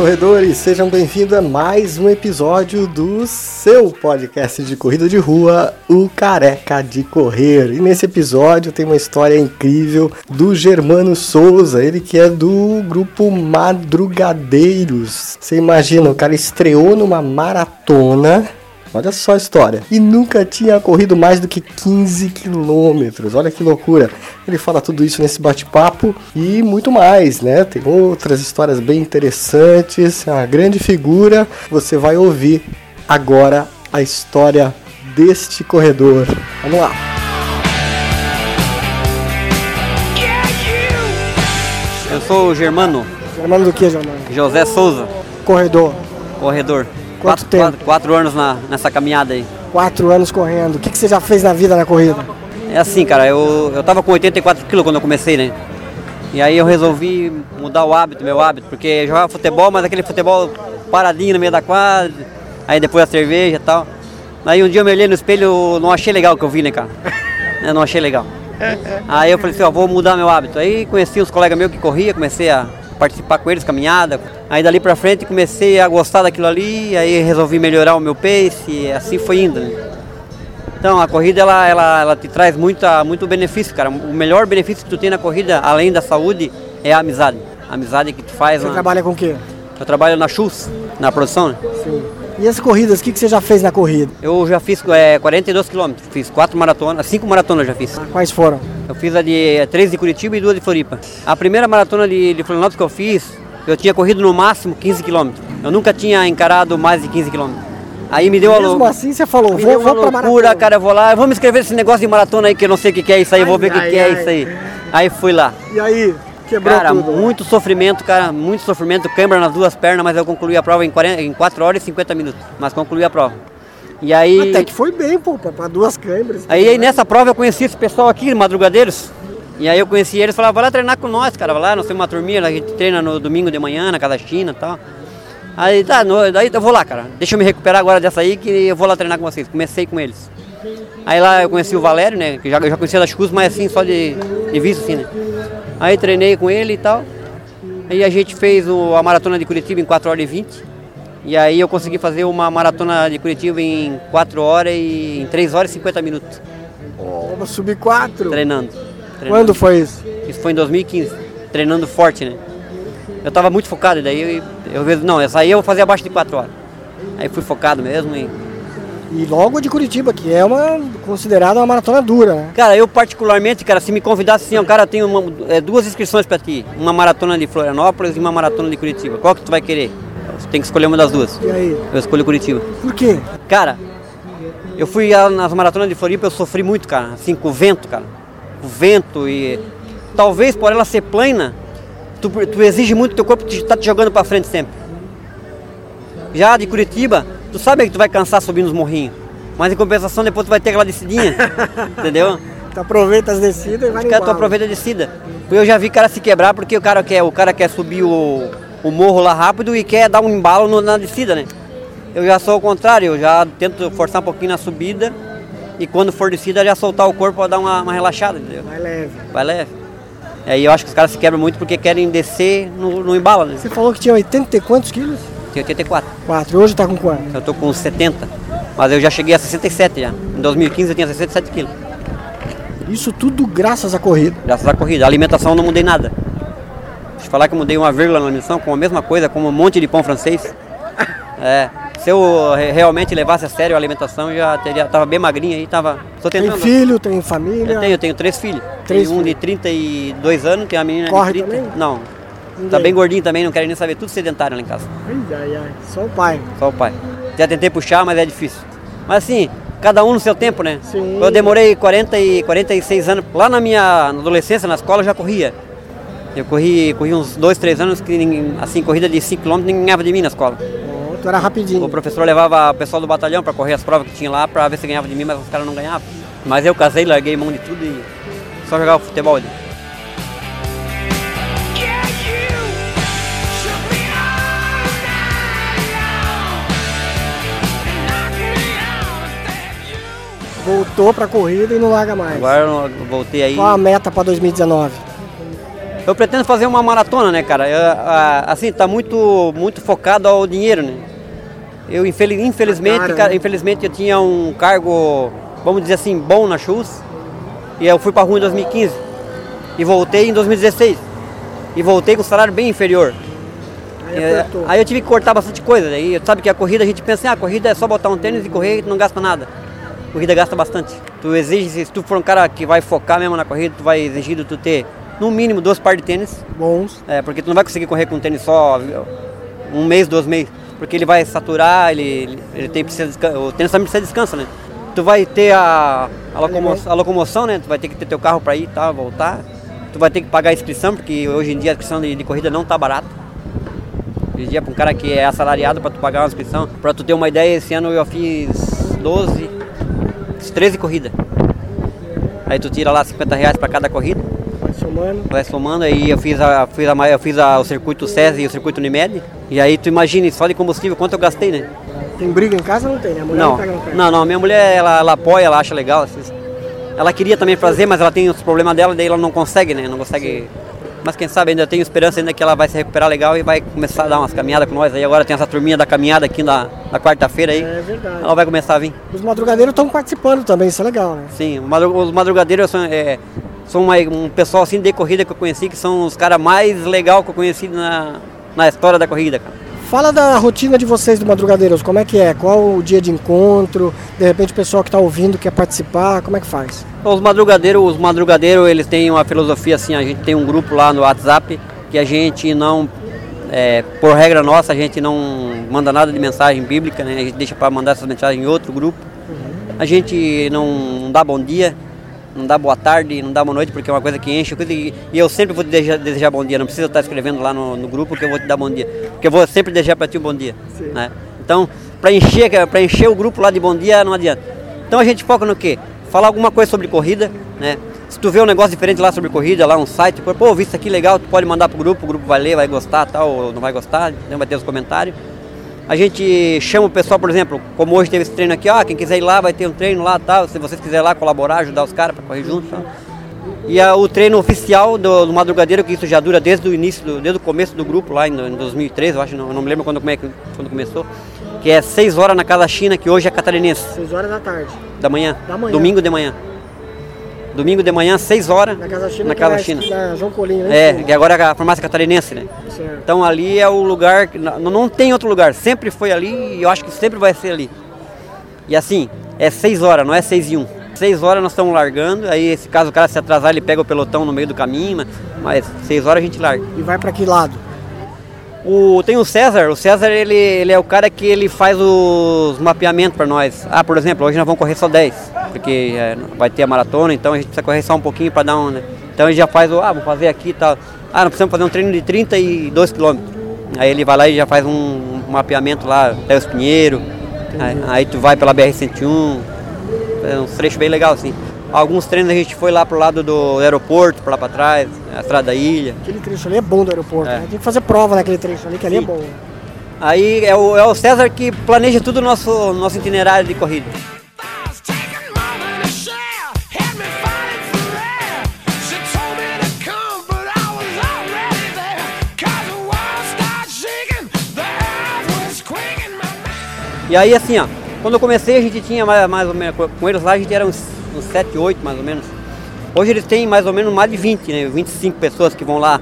Corredores! Sejam bem-vindos a mais um episódio do seu podcast de corrida de rua, o Careca de Correr. E nesse episódio tem uma história incrível do Germano Souza, ele que é do grupo Madrugadeiros. Você imagina, o cara estreou numa maratona Olha só a história. E nunca tinha corrido mais do que 15 quilômetros. Olha que loucura. Ele fala tudo isso nesse bate-papo e muito mais, né? Tem outras histórias bem interessantes. É uma grande figura. Você vai ouvir agora a história deste corredor. Vamos lá. Eu sou o Germano. Germano do que, Germano? José Souza. Corredor. Corredor. Quanto quatro, tempo? Quatro, quatro, anos na, nessa caminhada aí. Quatro anos correndo. O que, que você já fez na vida na corrida? É assim, cara, eu, eu tava com 84 quilos quando eu comecei, né? E aí eu resolvi mudar o hábito, meu hábito, porque eu jogava futebol, mas aquele futebol paradinho no meio da quadra, aí depois a cerveja e tal. Aí um dia eu me olhei no espelho, não achei legal o que eu vi, né, cara? Eu não achei legal. Aí eu falei assim, ó, vou mudar meu hábito. Aí conheci uns colegas meus que corria, comecei a participar com eles, caminhada. Aí dali pra frente comecei a gostar daquilo ali, aí resolvi melhorar o meu pace e assim foi indo. Né? Então a corrida ela, ela, ela te traz muita, muito benefício, cara. O melhor benefício que tu tem na corrida, além da saúde, é a amizade. A amizade que tu faz. Você na- trabalha com o quê? Eu trabalho na Chus, na produção. né? Sim. E as corridas, o que, que você já fez na corrida? Eu já fiz é, 42 quilômetros, fiz quatro maratonas, cinco maratonas eu já fiz. Quais foram? Eu fiz a de eh, três de Curitiba e duas de Floripa. A primeira maratona de, de Florianópolis que eu fiz, eu tinha corrido no máximo 15 quilômetros. Eu nunca tinha encarado mais de 15 quilômetros. Aí me deu a Mesmo lou- assim você falou, me vou, deu uma vou pra loucura, maratona. cara, eu vou lá, eu vou me inscrever nesse negócio de maratona aí que eu não sei o que, que é isso aí, eu vou Ai, ver o que, ai, que é ai. isso aí. Aí fui lá. E aí, quebrou Cara, tudo. muito sofrimento, cara, muito sofrimento, câimbra nas duas pernas, mas eu concluí a prova em, 40, em 4 horas e 50 minutos, mas concluí a prova. E aí... Até que foi bem, pô, pra, pra duas câimbras. Aí, aí nessa prova eu conheci esse pessoal aqui, madrugadeiros. E aí eu conheci eles e falavam, vai lá treinar com nós, cara. Vai lá, nós temos uma turminha, a gente treina no domingo de manhã, na Casa China e tal. Aí tá, no, daí eu vou lá, cara. Deixa eu me recuperar agora dessa aí que eu vou lá treinar com vocês. Comecei com eles. Aí lá eu conheci o Valério, né? Que já, eu já conhecia das Cruzes, mas assim, só de, de vista, assim, né? Aí treinei com ele e tal. Aí a gente fez o- a maratona de Curitiba em 4 horas e 20. E aí eu consegui fazer uma maratona de Curitiba em 4 horas e em 3 horas e 50 minutos. Vamos subir quatro. Treinando. treinando. Quando foi isso? Isso foi em 2015, treinando forte, né? Eu tava muito focado, daí eu, eu vejo, não, essa aí eu vou fazer abaixo de 4 horas. Aí fui focado mesmo e. E logo de Curitiba, que é uma considerada uma maratona dura, né? Cara, eu particularmente, cara, se me convidasse assim, ó, cara, eu tenho uma- é, duas inscrições pra ti. Uma maratona de Florianópolis e uma maratona de Curitiba. Qual que tu vai querer? Você tem que escolher uma das duas. E aí? Eu escolho Curitiba. Por quê? Cara, eu fui nas maratonas de Floripa, eu sofri muito, cara, assim, com o vento, cara. O vento e. Talvez por ela ser plana, tu, tu exige muito, teu corpo te, tá te jogando pra frente sempre. Já de Curitiba, tu sabe que tu vai cansar subindo os morrinhos. Mas em compensação depois tu vai ter aquela descidinha. entendeu? Tu aproveita as descidas e vai caras tu aproveita a descida. Eu já vi cara se quebrar porque o cara quer, o cara quer subir o, o morro lá rápido e quer dar um embalo no- na descida, né? Eu já sou o contrário, eu já tento forçar um pouquinho na subida e quando for descida já soltar o corpo para dar uma, uma relaxada, entendeu? Vai leve. Vai leve. Aí eu acho que os caras se quebram muito porque querem descer no, no embalo, né? Você falou que tinha 80 e quantos quilos? Tem 84. Quatro. Hoje tá com quanto? Eu tô com 70. Mas eu já cheguei a 67 já. Em 2015 eu tinha 67 quilos. Isso tudo graças à corrida. Graças à corrida. A alimentação não mudei nada. Deixa eu falar que eu mudei uma vírgula na alimentação com a mesma coisa, com um monte de pão francês. É. Se eu re- realmente levasse a sério a alimentação, eu já teria, tava bem magrinho aí, tava. Tô Tem filho, tem família. Eu tenho, eu tenho três filhos. Três Tenho um filhos. de 32 anos, tem uma menina Corre de 30. também? Não. Tá bem gordinho também, não quero nem saber, tudo sedentário lá em casa. Ai, ai. Só o pai. Só o pai. Já tentei puxar, mas é difícil. Mas assim, cada um no seu tempo, né? Sim. Eu demorei 40 e 46 anos. Lá na minha adolescência, na escola, eu já corria. Eu corri, corri uns 2, 3 anos, que assim, corrida de 5 km, ninguém ganhava de mim na escola. Ó, tu era rapidinho. O professor levava o pessoal do batalhão para correr as provas que tinha lá, para ver se ganhava de mim, mas os caras não ganhavam. Mas eu casei, larguei mão de tudo e só jogava futebol ali. Voltou pra corrida e não larga mais. Agora eu voltei aí. Qual a meta pra 2019? Eu pretendo fazer uma maratona, né, cara? Eu, a- assim, tá muito, muito focado ao dinheiro, né? Eu, infeliz, infelizmente, cara, cara, né? infelizmente, eu tinha um cargo, vamos dizer assim, bom na Chus. E eu fui pra rua em 2015. E voltei em 2016. E voltei com um salário bem inferior. Aí É, aí eu tive que cortar bastante coisa. Aí sabe que a corrida a gente pensa assim, ah, a corrida é só botar um tênis e correr e não gasta nada. A corrida gasta bastante. Tu exige, se tu for um cara que vai focar mesmo na corrida, tu vai exigir de tu ter no mínimo duas pares de tênis. Bons. É, porque tu não vai conseguir correr com um tênis só um mês, dois meses. Porque ele vai saturar, ele, ele, ele tem precisa o tênis também precisa de descanso, né? Tu vai ter a, a, locomo, a locomoção, né? Tu vai ter que ter teu carro para ir, tá, voltar. Tu vai ter que pagar a inscrição, porque hoje em dia a inscrição de, de corrida não tá barata. Hoje em dia, para um cara que é assalariado, para tu pagar uma inscrição, para tu ter uma ideia, esse ano eu fiz 12, fiz 13 corridas. Aí tu tira lá 50 reais para cada corrida Vai somando. vai somando, aí eu fiz, a, fiz, a, eu fiz a, o circuito SESI e o circuito Unimed. E aí tu imagine só de combustível quanto eu gastei, né? Tem briga em casa ou não tem? né? A mulher não, Não, não, não, minha mulher ela, ela apoia, ela acha legal. assim. Ela queria também fazer, mas ela tem os problemas dela, daí ela não consegue, né? Não consegue. Mas quem sabe ainda tenho esperança ainda que ela vai se recuperar legal e vai começar a dar umas caminhadas com nós. Aí agora tem essa turminha da caminhada aqui na, na quarta-feira aí. É verdade. Ela vai começar a vir. Os madrugadeiros estão participando também, isso é legal, né? Sim, os madrugadeiros são, é, são uma- um pessoal assim de corrida que eu conheci, que são os caras mais legais que eu conheci na, na história da corrida, cara. Fala da rotina de vocês do Madrugadeiros, como é que é? Qual o dia de encontro? De repente o pessoal que está ouvindo quer participar, como é que faz? Os madrugadeiros, os madrugadeiros, eles têm uma filosofia assim, a gente tem um grupo lá no WhatsApp que a gente não, é, por regra nossa, a gente não manda nada de mensagem bíblica, né? A gente deixa para mandar essas mensagens em outro grupo. A gente não, não dá bom dia, não dá boa tarde, não dá boa noite, porque é uma coisa que enche. coisa que- e eu sempre vou te desejar, desejar bom dia, não precisa estar escrevendo lá no, no grupo que eu vou te dar bom dia. Porque eu vou sempre desejar para ti um bom dia. Né? Então, para encher, pra encher o grupo lá de bom dia, não adianta. Então a gente foca no quê? Falar alguma coisa sobre corrida, né? Se tu vê um negócio diferente lá sobre corrida, lá um site, pô, vi isso aqui legal, tu pode mandar pro grupo, o grupo vai ler, vai gostar tal, ou não vai gostar, então vai ter os comentários. A gente chama o pessoal, por exemplo, como hoje teve esse treino aqui, ó, quem quiser ir lá vai ter um treino lá tal, se vocês quiserem lá colaborar, ajudar os caras para correr junto tal. E a- o treino oficial do, do Madrugadeiro, que isso já dura desde o início, do, desde o começo do grupo, lá em, em 2013, eu acho, não, eu não me lembro quando, como é que- quando começou, que é 6 horas na Casa China, que hoje é catarinense, 6 horas da tarde. da manhã, Da manhã. domingo de manhã. Domingo de manhã, 6 horas, Na Casa China, na Casa é China. João Colinho, né? É, que agora é a farmácia catarinense, né? Certo. Então ali é o lugar, não, não tem outro lugar, sempre foi ali e eu acho que sempre vai ser ali. E assim, é 6 horas, não é 6 e 1. 6 horas nós estamos largando, aí se caso o cara se atrasar, ele pega o pelotão no meio do caminho, mas- mas 6 horas a gente larga. E vai para que lado? O, tem o César, o César ele, ele é o cara que ele faz os mapeamentos para nós. Ah, por exemplo, hoje nós vamos correr só 10, porque é, vai ter a maratona, então a gente precisa correr só um pouquinho para dar um, né? Então ele já faz o, ah, vamos fazer aqui e tal. Ah, nós precisamos fazer um treino de 32 quilômetros. Aí ele vai lá e já faz um, um mapeamento lá, até os Pinheiro. Aí, aí tu vai pela BR-101, é um trecho bem legal assim. Alguns treinos a gente foi lá pro lado do aeroporto, para lá para trás, a estrada da ilha. Aquele trecho ali é bom do aeroporto, É. né? Tem que fazer prova naquele trecho ali, que ali é bom. Aí é o, é o César que planeja tudo o nosso, nosso itinerário de corrida. E aí assim, ó, quando eu comecei a gente tinha mais, mais ou menos, com eles lá a gente era uns, uns 7, 8 mais ou menos. Hoje eles têm mais ou menos mais de 20, né? 25 pessoas que vão lá.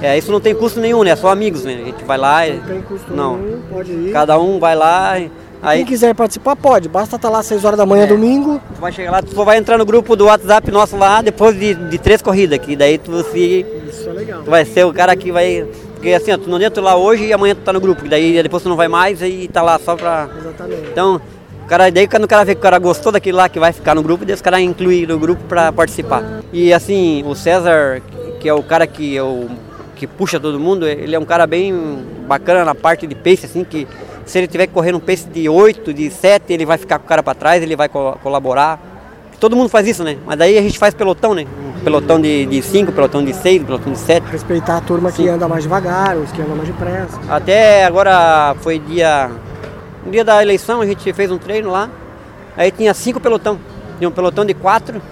É, isso não tem custo nenhum, né? É só amigos, né? A gente vai lá e. Não tem custo Não. nenhum, pode ir. Cada um vai lá e. Aí Quem quiser participar, pode. Basta estar lá às 6 horas da manhã, É. domingo. tu vai chegar lá, tu só vai entrar no grupo do WhatsApp nosso lá depois de, de três corridas, que daí tu se Isso é legal. Tu vai ser o cara que vai. Porque assim, ó, tu não entra lá hoje e amanhã tu tá no grupo. que Daí depois tu não vai mais e tá lá só pra. Exatamente. Então, o cara, daí quando o cara vê que o cara gostou daquilo lá que vai ficar no grupo, daí os caras incluem no grupo pra participar. E assim, o César, que é o cara que, eu, que puxa todo mundo, ele é um cara bem bacana na parte de pace, assim, que se ele tiver que correr num pace de 8, de 7, ele vai ficar com o cara pra trás, ele vai co- colaborar. Todo mundo faz isso, né? Mas daí a gente faz pelotão, né? Um pelotão de 5, pelotão de 6, pelotão de 7. Respeitar a turma que Sim. anda mais devagar, os que andam mais depressa. Até agora foi dia. No dia da eleição a gente fez um treino lá. Aí tinha cinco pelotão. Tinha um pelotão de quatro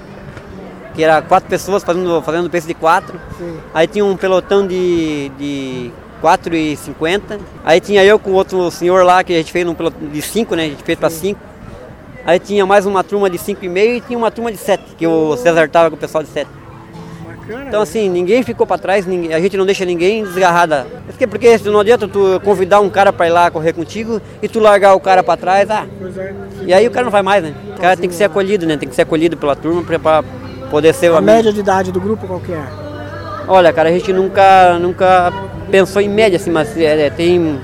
que era quatro pessoas fazendo, fazendo pace de quatro. Sim. Aí tinha um pelotão de, de 4,50. Aí tinha eu com outro senhor lá, que a gente fez num pelotão de 5, né? A gente fez para 5. Aí tinha mais uma turma de 5,5 e tinha uma turma de 7, que o César tava com o pessoal de 7. Bacana. Então assim, ninguém ficou para trás, a gente não deixa ninguém desgarrada. Porque, porque não adianta tu convidar um cara para ir lá correr contigo e tu largar o cara para trás, ah, é. e aí o cara não vai mais, né? O cara tem que ser acolhido, né? Tem que ser acolhido pela turma para poder ser o A amigo. média de idade do grupo qual que é? Olha, cara, a gente nunca, nunca pensou em média, assim, mas é, é, tem.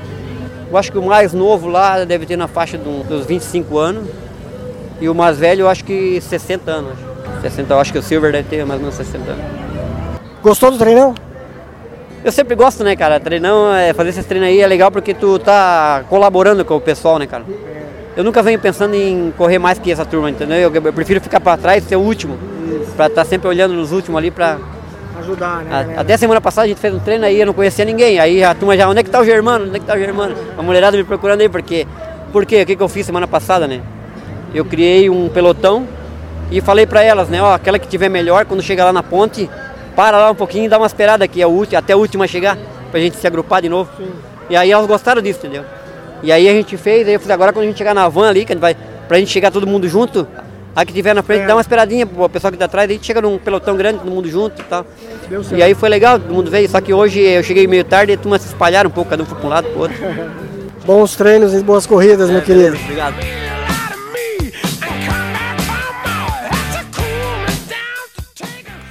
Eu acho que o mais novo lá deve ter na faixa do- dos 25 anos. E o mais velho, eu acho que 60 anos. acho. 60, eu acho que o Silver deve ter mais ou menos 60 anos. Gostou do treinão? Eu sempre gosto, né, cara? Treinão, é, fazer esses treinos aí é legal porque tu tá colaborando com o pessoal, né, cara? Eu nunca venho pensando em correr mais que essa turma, entendeu? Eu, eu prefiro ficar pra trás e ser o último. Pra estar sempre olhando nos últimos ali pra. Ajudar, né? a- até semana passada a gente fez um treino aí, eu não conhecia ninguém. Aí a turma já, onde é que tá o Germano? Onde é que tá o Germano? A mulherada me procurando aí, porque. Por quê? O que, que eu fiz semana passada, né? Eu criei um pelotão e falei pra elas, né? Ó, aquela que tiver melhor, quando chegar lá na ponte, para lá um pouquinho e dá uma esperada aqui, é o último, até a última chegar, pra gente se agrupar de novo. E aí elas gostaram disso, entendeu? E aí a gente fez, aí eu fiz agora quando a gente chegar na van ali, que a gente vai, pra gente chegar todo mundo junto, a que tiver na frente, É. dá uma esperadinha pro pessoal que tá atrás, aí a gente chega num pelotão grande, todo mundo junto e tal. E aí foi legal, todo mundo veio, só que hoje eu cheguei meio tarde e a turma se espalharam um pouco, cada um foi pra um lado pro outro. Bons treinos e boas corridas, meu querido. Obrigado.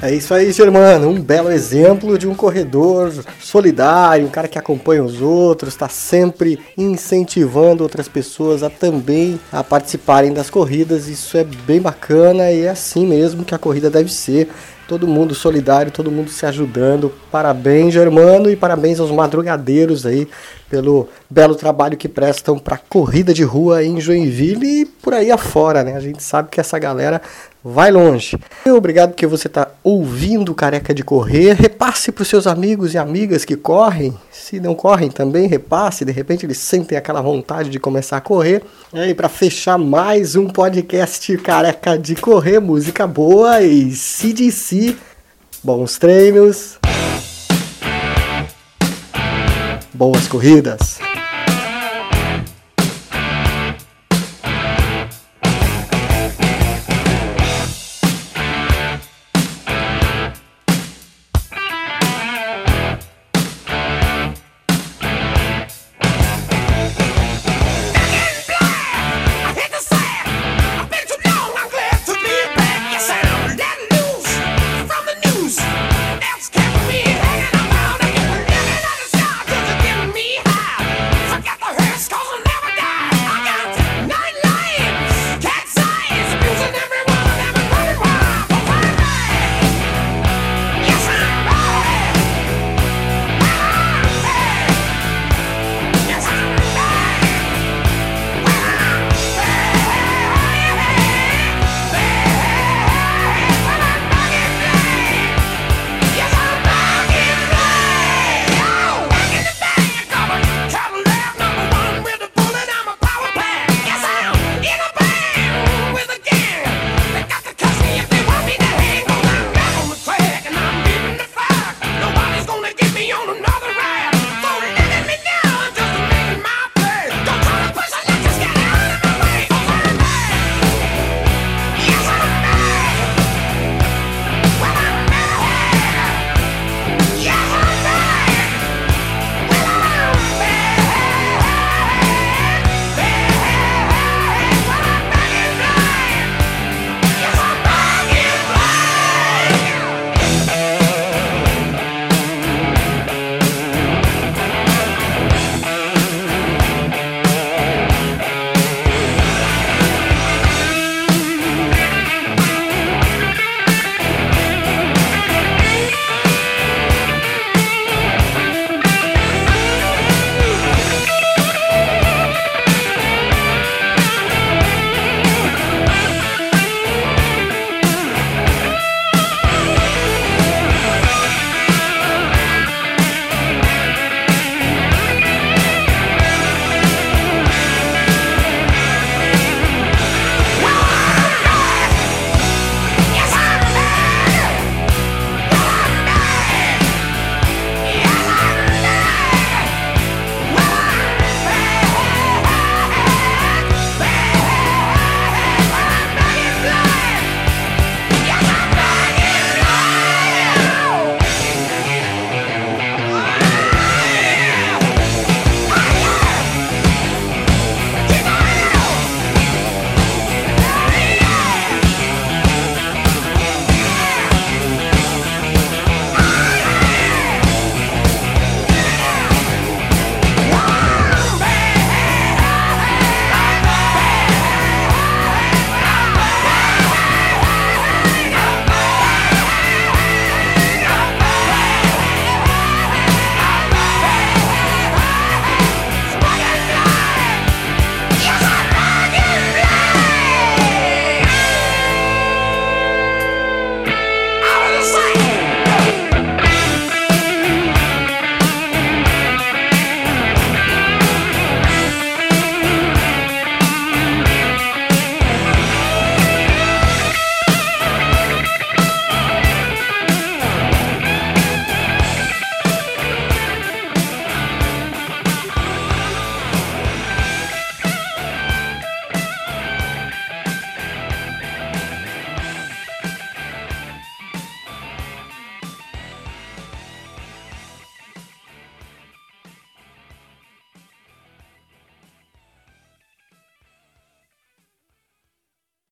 É isso aí, Germano. Um belo exemplo de um corredor solidário, um cara que acompanha os outros, está sempre incentivando outras pessoas a também a participarem das corridas. Isso é bem bacana e é assim mesmo que a corrida deve ser. Todo mundo solidário, todo mundo se ajudando. Parabéns, Germano, e parabéns aos madrugadeiros aí pelo belo trabalho que prestam para corrida de rua em Joinville e por aí afora, né? A gente sabe que essa galera vai longe. Obrigado porque você está ouvindo Careca de Correr. Repasse para os seus amigos e amigas que correm. Se não correm também, repasse. De repente eles sentem aquela vontade de começar a correr. E aí, para fechar mais um podcast Careca de Correr, música boa e CDC. Bons treinos. Boas corridas.